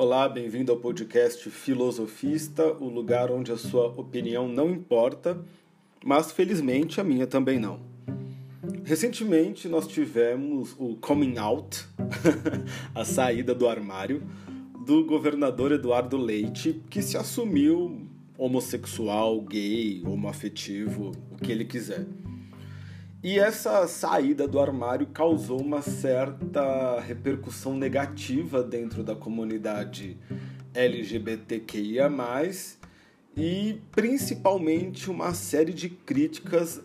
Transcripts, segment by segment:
Olá, bem-vindo ao podcast Filosofista, o lugar onde a sua opinião não importa, mas felizmente a minha também não. Recentemente nós tivemos o coming out, a saída do armário, do governador Eduardo Leite, que se assumiu homossexual, gay, homoafetivo, o que ele quiser. E essa saída do armário causou uma certa repercussão negativa dentro da comunidade LGBTQIA, e principalmente uma série de críticas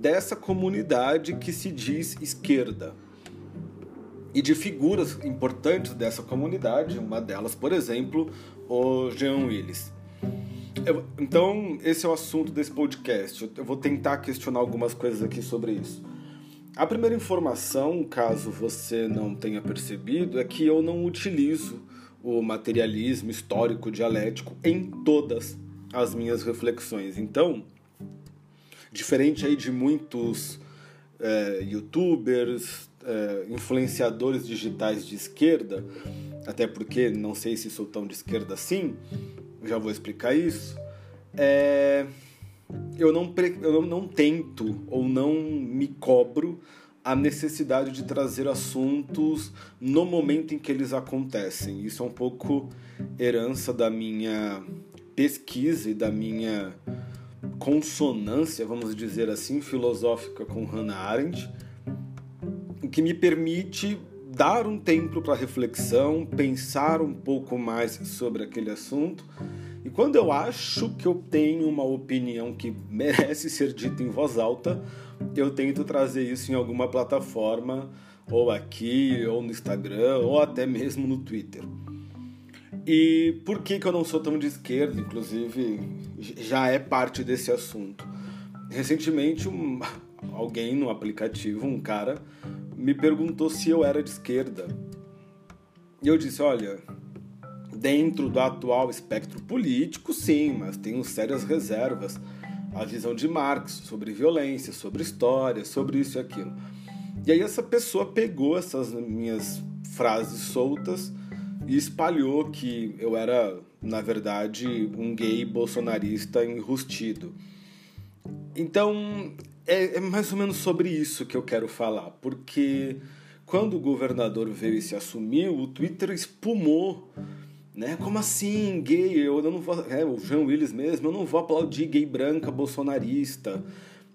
dessa comunidade que se diz esquerda. E de figuras importantes dessa comunidade, uma delas, por exemplo, o Jean Willis. Eu, então, esse é o assunto desse podcast. Eu vou tentar questionar algumas coisas aqui sobre isso. A primeira informação, caso você não tenha percebido, é que eu não utilizo o materialismo histórico dialético em todas as minhas reflexões. Então, diferente aí de muitos é, youtubers, é, influenciadores digitais de esquerda, até porque não sei se sou tão de esquerda assim, já vou explicar isso. É, eu, não, eu não tento ou não me cobro a necessidade de trazer assuntos no momento em que eles acontecem. Isso é um pouco herança da minha pesquisa e da minha consonância, vamos dizer assim, filosófica com Hannah Arendt, o que me permite dar um tempo para reflexão, pensar um pouco mais sobre aquele assunto. E quando eu acho que eu tenho uma opinião que merece ser dita em voz alta, eu tento trazer isso em alguma plataforma, ou aqui, ou no Instagram, ou até mesmo no Twitter. E por que, que eu não sou tão de esquerda, inclusive, já é parte desse assunto. Recentemente, um, alguém no aplicativo, um cara, me perguntou se eu era de esquerda. E eu disse: olha, dentro do atual espectro político, sim, mas tenho sérias reservas. A visão de Marx sobre violência, sobre história, sobre isso e aquilo. E aí essa pessoa pegou essas minhas frases soltas e espalhou que eu era, na verdade, um gay bolsonarista enrustido. Então, é, é, mais ou menos sobre isso que eu quero falar, porque quando o governador veio e se assumiu, o Twitter espumou. Né? Como assim, gay? Eu não vou. É, o Jean Willis mesmo, eu não vou aplaudir gay branca bolsonarista.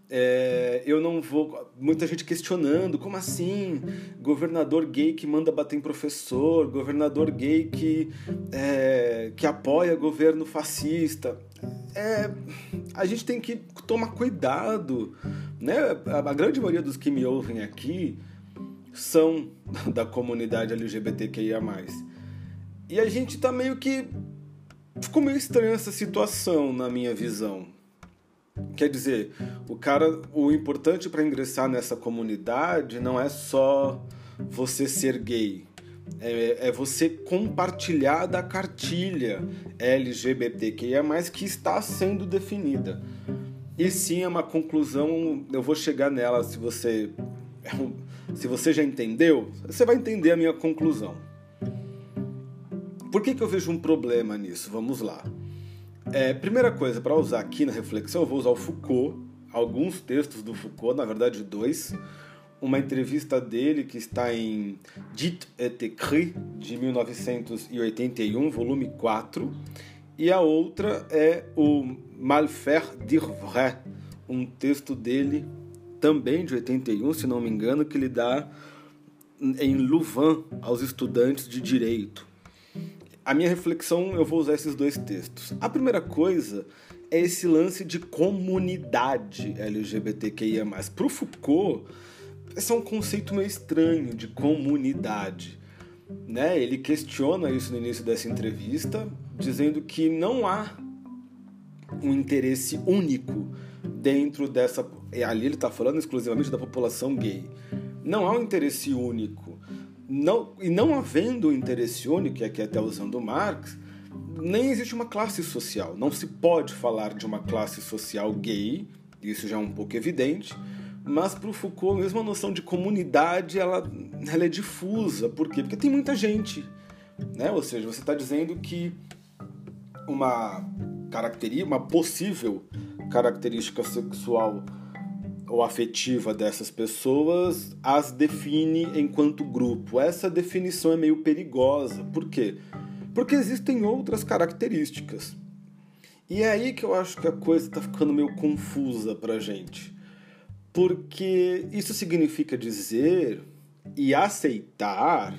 É, eu não vou. Muita gente questionando, como assim? Governador gay que manda bater em professor, governador gay que, é, que apoia governo fascista é, a gente tem que tomar cuidado, né? A, grande maioria dos que me ouvem aqui são da comunidade LGBTQIA+. E a gente tá meio que ficou meio estranha essa situação na minha visão. Quer dizer, o cara, o importante para ingressar nessa comunidade não é só você ser gay, é, é, você compartilhar da cartilha LGBTQIA, que está sendo definida. E sim, é uma conclusão, eu vou chegar nela se você. Se você já entendeu, você vai entender a minha conclusão. Por que, que eu vejo um problema nisso? Vamos lá. É, primeira coisa, para usar aqui na reflexão, eu vou usar o Foucault, alguns textos do Foucault, na verdade dois uma entrevista dele que está em Dit et écrit, de 1981, volume 4, e a outra é o Malfaire dire vrai, um texto dele também de 81, se não me engano, que ele dá em Louvain aos estudantes de direito. A minha reflexão, eu vou usar esses dois textos. A primeira coisa é esse lance de comunidade LGBTQIA+. Para o Foucault, esse é um conceito meio estranho de comunidade. Né? Ele questiona isso no início dessa entrevista, dizendo que não há um interesse único dentro dessa. Ali ele está falando exclusivamente da população gay. Não há um interesse único. Não, e não havendo um interesse único, e aqui até usando Marx, nem existe uma classe social. Não se pode falar de uma classe social gay, isso já é um pouco evidente mas para o Foucault, mesmo a noção de comunidade, ela, ela é difusa. Por quê? Porque tem muita gente. Né? Ou seja, você está dizendo que uma característica, uma possível característica sexual ou afetiva dessas pessoas as define enquanto grupo. Essa definição é meio perigosa. Por quê? Porque existem outras características. E é aí que eu acho que a coisa está ficando meio confusa para gente. Porque isso significa dizer e aceitar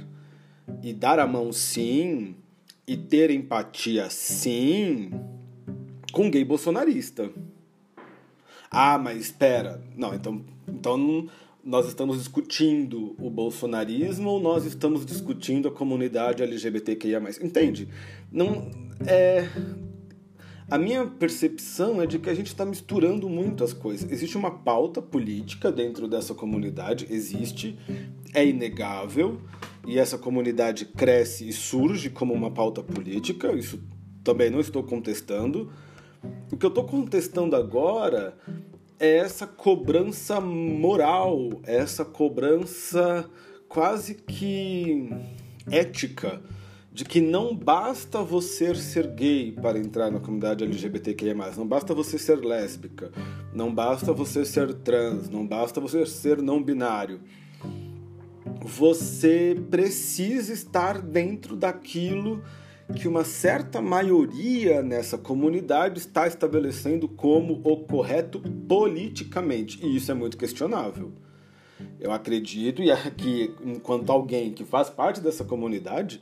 e dar a mão sim e ter empatia sim com gay bolsonarista. Ah, mas espera. Não, então, então nós estamos discutindo o bolsonarismo ou nós estamos discutindo a comunidade LGBTQIA+. Entende? Não é a minha percepção é de que a gente está misturando muito as coisas. Existe uma pauta política dentro dessa comunidade, existe, é inegável, e essa comunidade cresce e surge como uma pauta política, isso também não estou contestando. O que eu estou contestando agora é essa cobrança moral, essa cobrança quase que ética de que não basta você ser gay para entrar na comunidade LGBTQIA+, não basta você ser lésbica, não basta você ser trans, não basta você ser não binário. Você precisa estar dentro daquilo que uma certa maioria nessa comunidade está estabelecendo como o correto politicamente, e isso é muito questionável. Eu acredito, e aqui, enquanto alguém que faz parte dessa comunidade,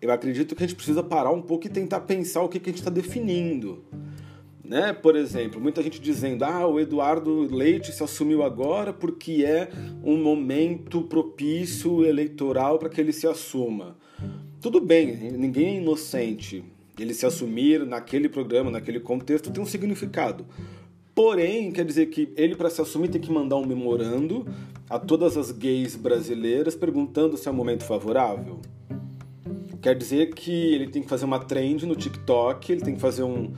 eu acredito que a gente precisa parar um pouco e tentar pensar o que, que a gente está definindo. Né? Por exemplo, muita gente dizendo: ah, o Eduardo Leite se assumiu agora porque é um momento propício eleitoral para que ele se assuma. Tudo bem, ninguém é inocente. Ele se assumir naquele programa, naquele contexto, tem um significado. Porém, quer dizer que ele, para se assumir, tem que mandar um memorando a todas as gays brasileiras perguntando se é um momento favorável. Quer dizer que ele tem que fazer uma trend no TikTok, ele tem que fazer um,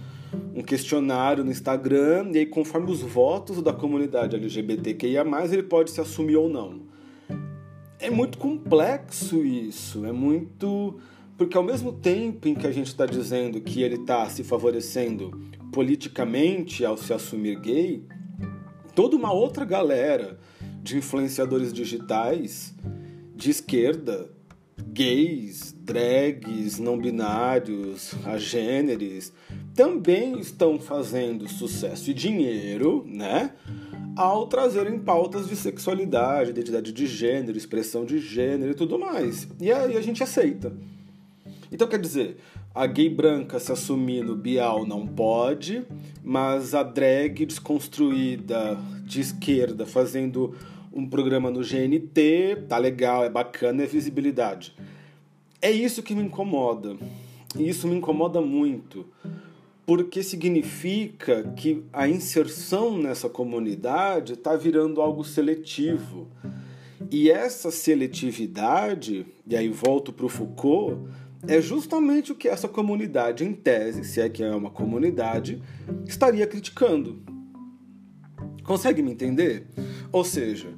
um questionário no Instagram, e aí, conforme os votos da comunidade LGBTQIA, ele pode se assumir ou não. É muito complexo isso, é muito. Porque ao mesmo tempo em que a gente está dizendo que ele está se favorecendo politicamente ao se assumir gay, toda uma outra galera de influenciadores digitais de esquerda gays, drags, não binários, agêneres, também estão fazendo sucesso e dinheiro, né? Ao trazerem pautas de sexualidade, identidade de gênero, expressão de gênero e tudo mais. E aí a gente aceita. Então quer dizer, a gay branca se assumir no bial não pode, mas a drag desconstruída de esquerda fazendo um programa no GNT, tá legal, é bacana, é visibilidade. É isso que me incomoda. E isso me incomoda muito, porque significa que a inserção nessa comunidade está virando algo seletivo. E essa seletividade, e aí volto para o Foucault, é justamente o que essa comunidade, em tese, se é que é uma comunidade, estaria criticando. Consegue me entender? Ou seja,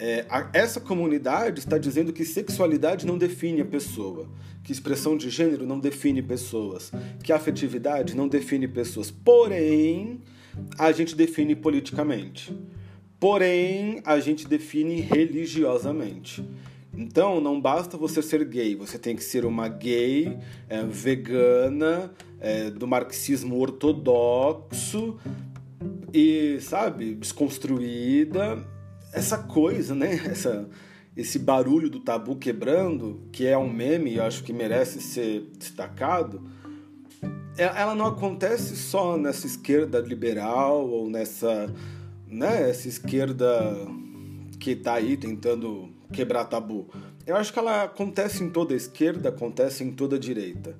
é, a, essa comunidade está dizendo que sexualidade não define a pessoa, que expressão de gênero não define pessoas, que afetividade não define pessoas. Porém, a gente define politicamente. Porém, a gente define religiosamente. Então, não basta você ser gay, você tem que ser uma gay é, vegana, é, do marxismo ortodoxo e, sabe, desconstruída essa coisa, né? Essa, esse barulho do tabu quebrando, que é um meme, eu acho que merece ser destacado, é, ela não acontece só nessa esquerda liberal ou nessa né, essa esquerda que está aí tentando quebrar tabu. Eu acho que ela acontece em toda a esquerda, acontece em toda a direita.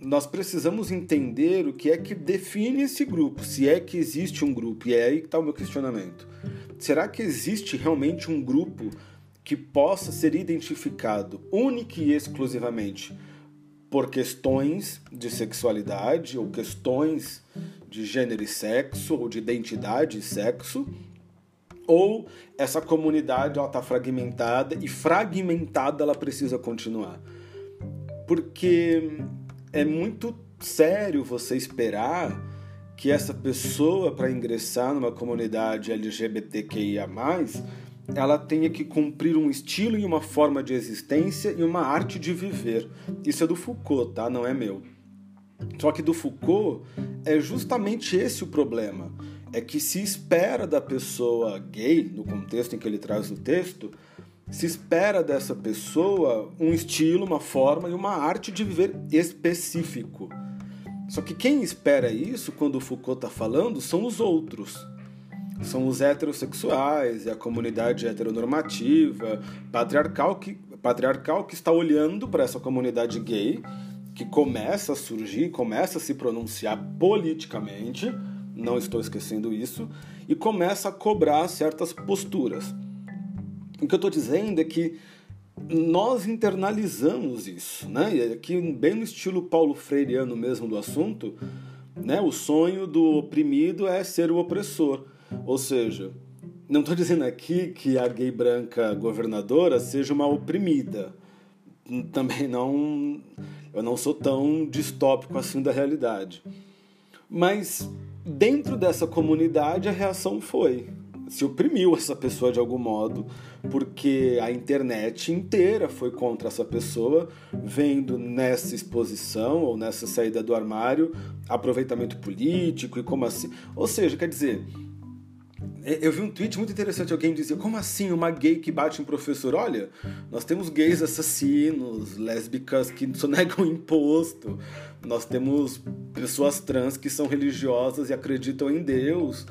Nós precisamos entender o que é que define esse grupo, se é que existe um grupo, e é aí que está o meu questionamento será que existe realmente um grupo que possa ser identificado única e exclusivamente por questões de sexualidade ou questões de gênero e sexo ou de identidade e sexo? Ou essa comunidade está fragmentada e fragmentada ela precisa continuar? porque é muito sério você esperar que essa pessoa, para ingressar numa comunidade LGBTQIA, ela tenha que cumprir um estilo e uma forma de existência e uma arte de viver. Isso é do Foucault, tá? Não é meu. Só que do Foucault é justamente esse o problema. É que se espera da pessoa gay, no contexto em que ele traz o texto, se espera dessa pessoa um estilo, uma forma e uma arte de viver específico. Só que quem espera isso, quando o Foucault está falando, são os outros. São os heterossexuais e a comunidade heteronormativa, patriarcal que, patriarcal que está olhando para essa comunidade gay que começa a surgir, começa a se pronunciar politicamente, não estou esquecendo isso, e começa a cobrar certas posturas. O que eu estou dizendo é que nós internalizamos isso, né? E aqui, bem no estilo Paulo Freireano mesmo do assunto, né? O sonho do oprimido é ser o opressor. Ou seja, não estou dizendo aqui que a gay branca governadora seja uma oprimida. Também não eu não sou tão distópico assim da realidade. Mas dentro dessa comunidade a reação foi se oprimiu essa pessoa de algum modo, porque a internet inteira foi contra essa pessoa, vendo nessa exposição ou nessa saída do armário aproveitamento político e como assim. Ou seja, quer dizer, é, eu vi um tweet muito interessante, alguém dizia, como assim uma gay que bate em professor? Olha, nós temos gays assassinos, lésbicas que sonegam imposto, nós temos pessoas trans que são religiosas e acreditam em Deus.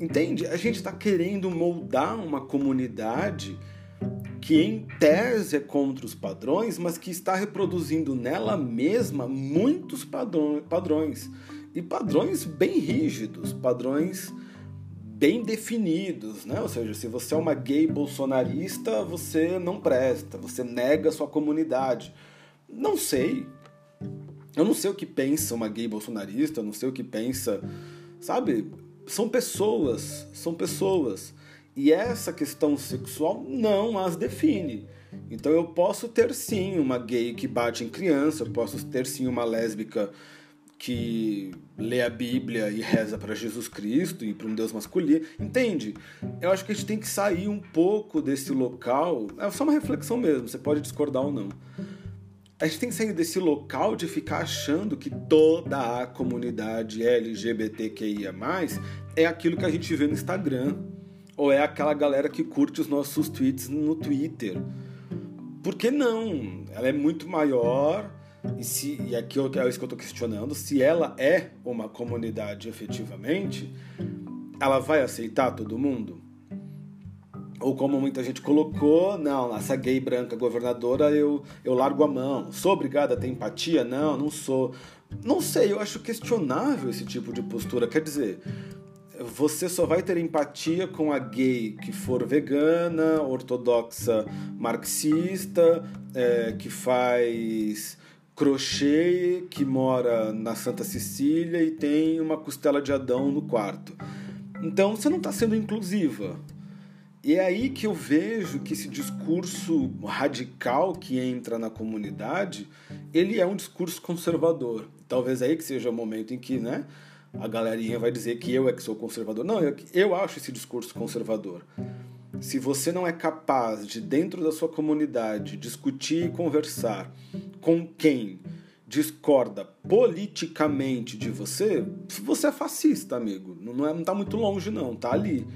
Entende? A gente está querendo moldar uma comunidade que em tese é contra os padrões, mas que está reproduzindo nela mesma muitos padrões. E padrões bem rígidos, padrões bem definidos, né? Ou seja, se você é uma gay bolsonarista, você não presta, você nega a sua comunidade. Não sei. Eu não sei o que pensa uma gay bolsonarista, eu não sei o que pensa, sabe? São pessoas, são pessoas. E essa questão sexual não as define. Então eu posso ter sim uma gay que bate em criança, eu posso ter sim uma lésbica que lê a Bíblia e reza para Jesus Cristo e para um Deus masculino. Entende? Eu acho que a gente tem que sair um pouco desse local. É só uma reflexão mesmo, você pode discordar ou não. A gente tem que sair desse local de ficar achando que toda a comunidade LGBTQIA é aquilo que a gente vê no Instagram. Ou é aquela galera que curte os nossos tweets no Twitter. Por que não? Ela é muito maior, e, se, e aqui é isso que eu estou questionando, se ela é uma comunidade efetivamente, ela vai aceitar todo mundo? Ou como muita gente colocou, não, essa gay branca governadora eu, eu largo a mão. Sou obrigada a ter empatia? Não, não sou. Não sei, eu acho questionável esse tipo de postura. Quer dizer, você só vai ter empatia com a gay que for vegana, ortodoxa, marxista, é, que faz crochê que mora na Santa Cecília e tem uma costela de Adão no quarto. Então você não está sendo inclusiva. E é aí que eu vejo que esse discurso radical que entra na comunidade, ele é um discurso conservador. Talvez aí que seja o momento em que, né, a galerinha vai dizer que eu é que sou conservador. Não, eu, eu acho esse discurso conservador. Se você não é capaz de, dentro da sua comunidade, discutir e conversar com quem discorda politicamente de você, você é fascista, amigo. Não, é, não tá muito longe, não, tá ali.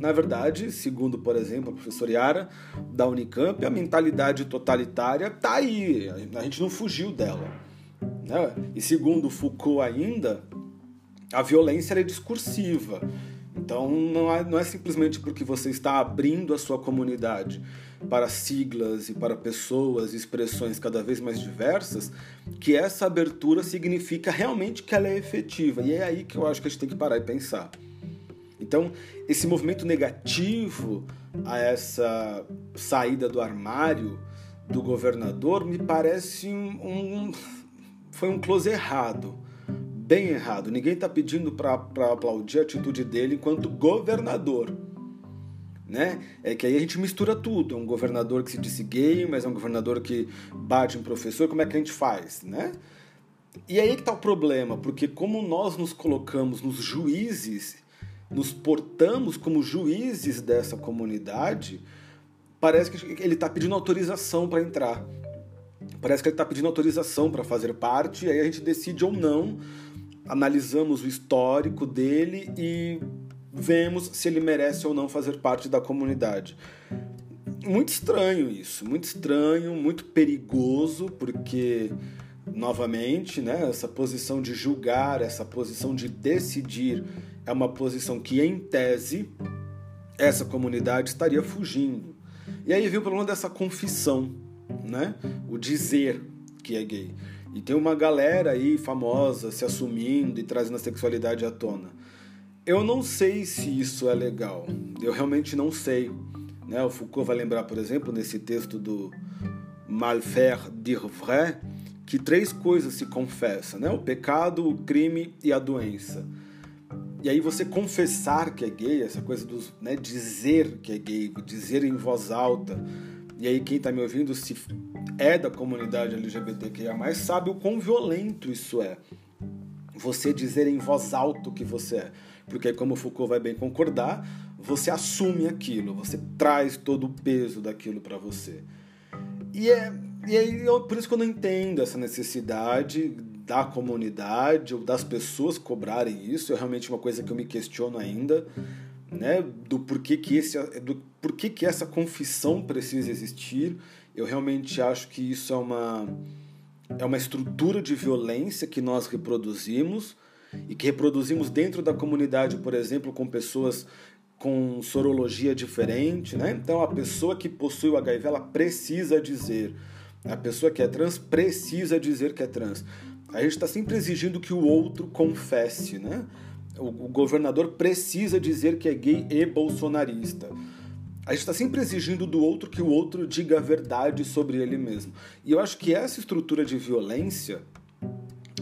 Na verdade, segundo, por exemplo, a professora Yara da Unicamp, a mentalidade totalitária tá aí. A gente não fugiu dela. Né? E segundo Foucault ainda, a violência é discursiva. Então não é, não é simplesmente porque você está abrindo a sua comunidade para siglas e para pessoas e expressões cada vez mais diversas que essa abertura significa realmente que ela é efetiva. E é aí que eu acho que a gente tem que parar e pensar. Então, esse movimento negativo a essa saída do armário do governador me parece um, um foi um close errado bem errado. Ninguém está pedindo para aplaudir a atitude dele enquanto governador. né? É que aí a gente mistura tudo. É um governador que se disse gay, mas é um governador que bate em professor. Como é que a gente faz, né? E aí que tá o problema, porque como nós nos colocamos nos juízes, nos portamos como juízes dessa comunidade, parece que ele está pedindo autorização para entrar. Parece que ele está pedindo autorização para fazer parte, e aí a gente decide ou não, analisamos o histórico dele e vemos se ele merece ou não fazer parte da comunidade. Muito estranho isso, muito estranho, muito perigoso, porque novamente, né, essa posição de julgar, essa posição de decidir é uma posição que em tese essa comunidade estaria fugindo. E aí vem o problema dessa confissão, né? O dizer que é gay. E tem uma galera aí famosa se assumindo e trazendo a sexualidade à tona. Eu não sei se isso é legal. Eu realmente não sei. Né? O Foucault vai lembrar, por exemplo, nesse texto do Malfaire dire vrai, que três coisas se confessam, né? O pecado, o crime e a doença. E aí você confessar que é gay, essa coisa do né, dizer que é gay, dizer em voz alta. E aí quem está me ouvindo, se é da comunidade LGBTQIA+, sabe o quão violento isso é. Você dizer em voz alta o que você é. Porque como Foucault vai bem concordar, você assume aquilo, você traz todo o peso daquilo para você. E é e aí por isso que eu não entendo essa necessidade da comunidade ou das pessoas cobrarem isso. É realmente uma coisa que eu me questiono ainda, né? Do porquê que, esse, do porquê que essa confissão precisa existir. Eu realmente acho que isso é uma, é uma estrutura de violência que nós reproduzimos e que reproduzimos dentro da comunidade, por exemplo, com pessoas com sorologia diferente, né? Então a pessoa que possui o HIV ela precisa dizer, a pessoa que é trans precisa dizer que é trans. A gente está sempre exigindo que o outro confesse, né? O, governador precisa dizer que é gay e bolsonarista. A gente está sempre exigindo do outro que o outro diga a verdade sobre ele mesmo. E eu acho que essa estrutura de violência,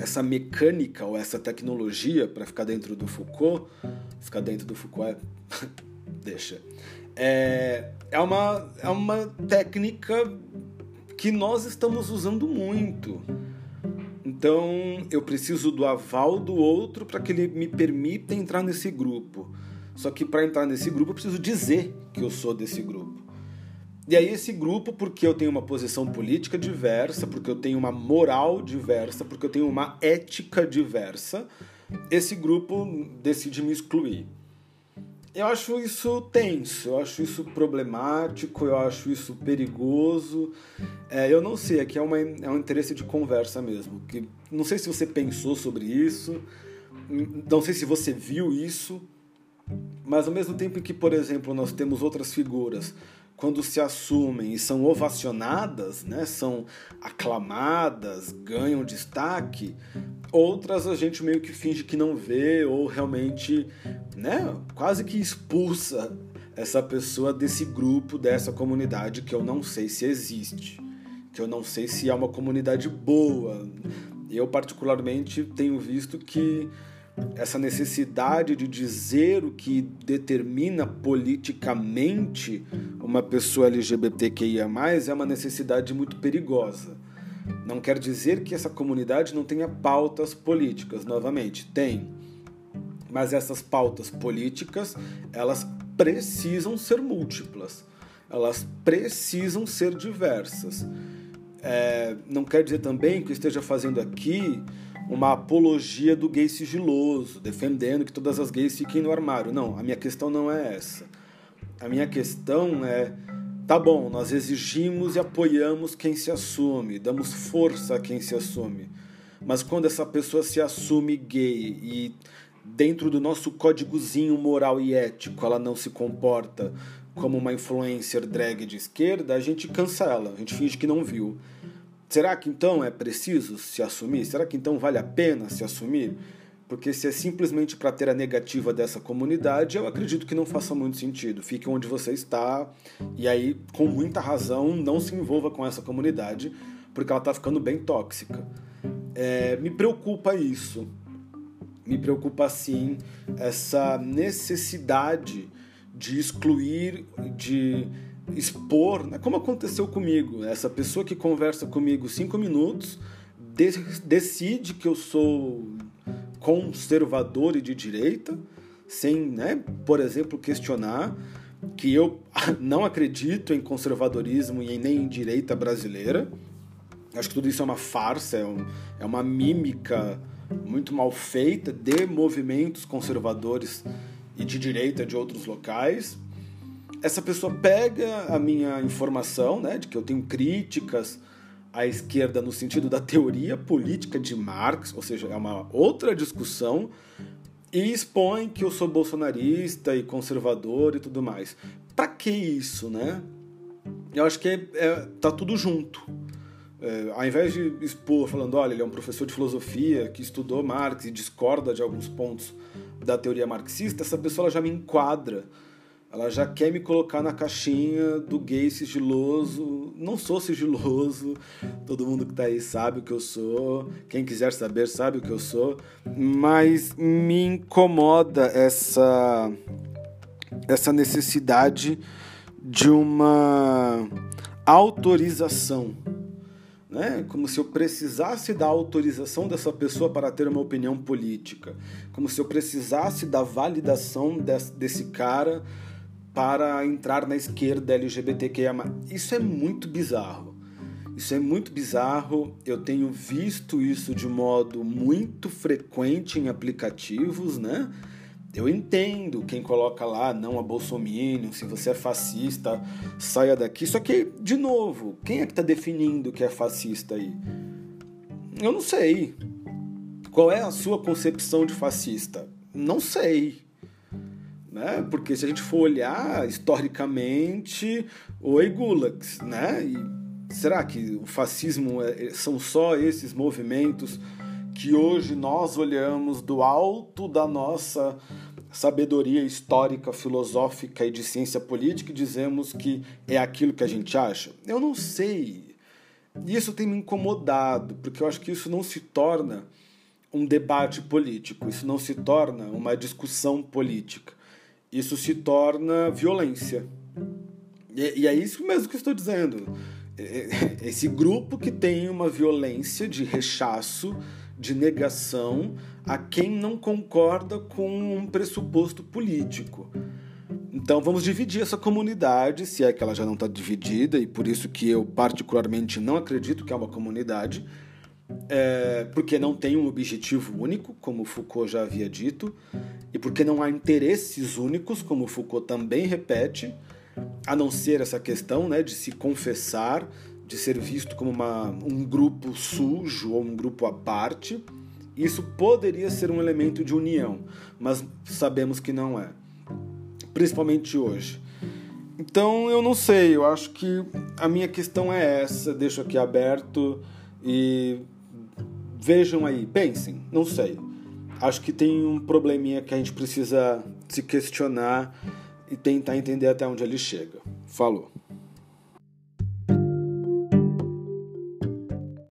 essa mecânica ou essa tecnologia, para ficar dentro do Foucault, ficar dentro do Foucault é. deixa. É, é, uma, é uma técnica que nós estamos usando muito. Então eu preciso do aval do outro para que ele me permita entrar nesse grupo. Só que para entrar nesse grupo eu preciso dizer que eu sou desse grupo. E aí esse grupo, porque eu tenho uma posição política diversa, porque eu tenho uma moral diversa, porque eu tenho uma ética diversa, esse grupo decide me excluir. Eu acho isso tenso, eu acho isso problemático, eu acho isso perigoso. É, eu não sei, aqui é, uma, é um interesse de conversa mesmo. Que, não sei se você pensou sobre isso, não sei se você viu isso, mas ao mesmo tempo que, por exemplo, nós temos outras figuras quando se assumem e são ovacionadas, né, são aclamadas, ganham destaque, outras a gente meio que finge que não vê ou realmente, né, quase que expulsa essa pessoa desse grupo, dessa comunidade que eu não sei se existe, que eu não sei se é uma comunidade boa. Eu particularmente tenho visto que essa necessidade de dizer o que determina politicamente uma pessoa LGBTQIA, é uma necessidade muito perigosa. Não quer dizer que essa comunidade não tenha pautas políticas, novamente, tem. Mas essas pautas políticas, elas precisam ser múltiplas, elas precisam ser diversas. É, não quer dizer também que eu esteja fazendo aqui uma apologia do gay sigiloso, defendendo que todas as gays fiquem no armário. Não, a minha questão não é essa. A minha questão é: tá bom, nós exigimos e apoiamos quem se assume, damos força a quem se assume. Mas quando essa pessoa se assume gay e dentro do nosso códigozinho moral e ético ela não se comporta como uma influencer drag de esquerda, a gente cancela, a gente finge que não viu. Será que então é preciso se assumir? Será que então vale a pena se assumir? Porque se é simplesmente para ter a negativa dessa comunidade, eu acredito que não faça muito sentido. Fique onde você está e aí, com muita razão, não se envolva com essa comunidade, porque ela está ficando bem tóxica. É, me preocupa isso. Me preocupa sim essa necessidade de excluir, de expor, né? como aconteceu comigo. Essa pessoa que conversa comigo cinco minutos decide que eu sou conservador e de direita, sem, né, por exemplo, questionar que eu não acredito em conservadorismo e nem em direita brasileira. Acho que tudo isso é uma farsa, é, um, é uma mímica muito mal feita de movimentos conservadores e de direita de outros locais. Essa pessoa pega a minha informação, né, de que eu tenho críticas à esquerda no sentido da teoria política de Marx, ou seja, é uma outra discussão, e expõe que eu sou bolsonarista e conservador e tudo mais. Para que isso, né? Eu acho que é, é, tá tudo junto. É, ao invés de expor falando, olha, ele é um professor de filosofia que estudou Marx e discorda de alguns pontos da teoria marxista, essa pessoa já me enquadra ela já quer me colocar na caixinha do gay sigiloso. Não sou sigiloso, todo mundo que tá aí sabe o que eu sou. Quem quiser saber sabe o que eu sou. Mas me incomoda essa, essa necessidade de uma autorização. Né? Como se eu precisasse da autorização dessa pessoa para ter uma opinião política. Como se eu precisasse da validação desse, desse cara para entrar na esquerda LGBTQIA. Isso é muito bizarro. Isso é muito bizarro. Eu tenho visto isso de modo muito frequente em aplicativos, né? Eu entendo quem coloca lá não a Bolsonaro, se você é fascista, saia daqui. Só que, de novo, quem é que está definindo que é fascista aí? Eu não sei. Qual é a sua concepção de fascista? Não sei né? Porque se a gente for olhar historicamente, oi gulags, né? E será que o fascismo é, é, são só esses movimentos que hoje nós olhamos do alto da nossa sabedoria histórica, filosófica e de ciência política e dizemos que é aquilo que a gente acha? Eu não sei. Isso tem me incomodado, porque eu acho que isso não se torna um debate político, isso não se torna uma discussão política isso se torna violência. E, e é isso mesmo que eu estou dizendo. Esse grupo que tem uma violência de rechaço, de negação a quem não concorda com um pressuposto político. Então vamos dividir essa comunidade, se é que ela já não está dividida, e por isso que eu particularmente não acredito que é uma comunidade, é, porque não tem um objetivo único, como Foucault já havia dito, e porque não há interesses únicos, como Foucault também repete, a não ser essa questão né, de se confessar, de ser visto como uma, um grupo sujo ou um grupo à parte. Isso poderia ser um elemento de união, mas sabemos que não é, principalmente hoje. Então eu não sei, eu acho que a minha questão é essa, deixo aqui aberto e vejam aí, pensem, não sei acho que tem um probleminha que a gente precisa se questionar e tentar entender até onde ele chega. Falou.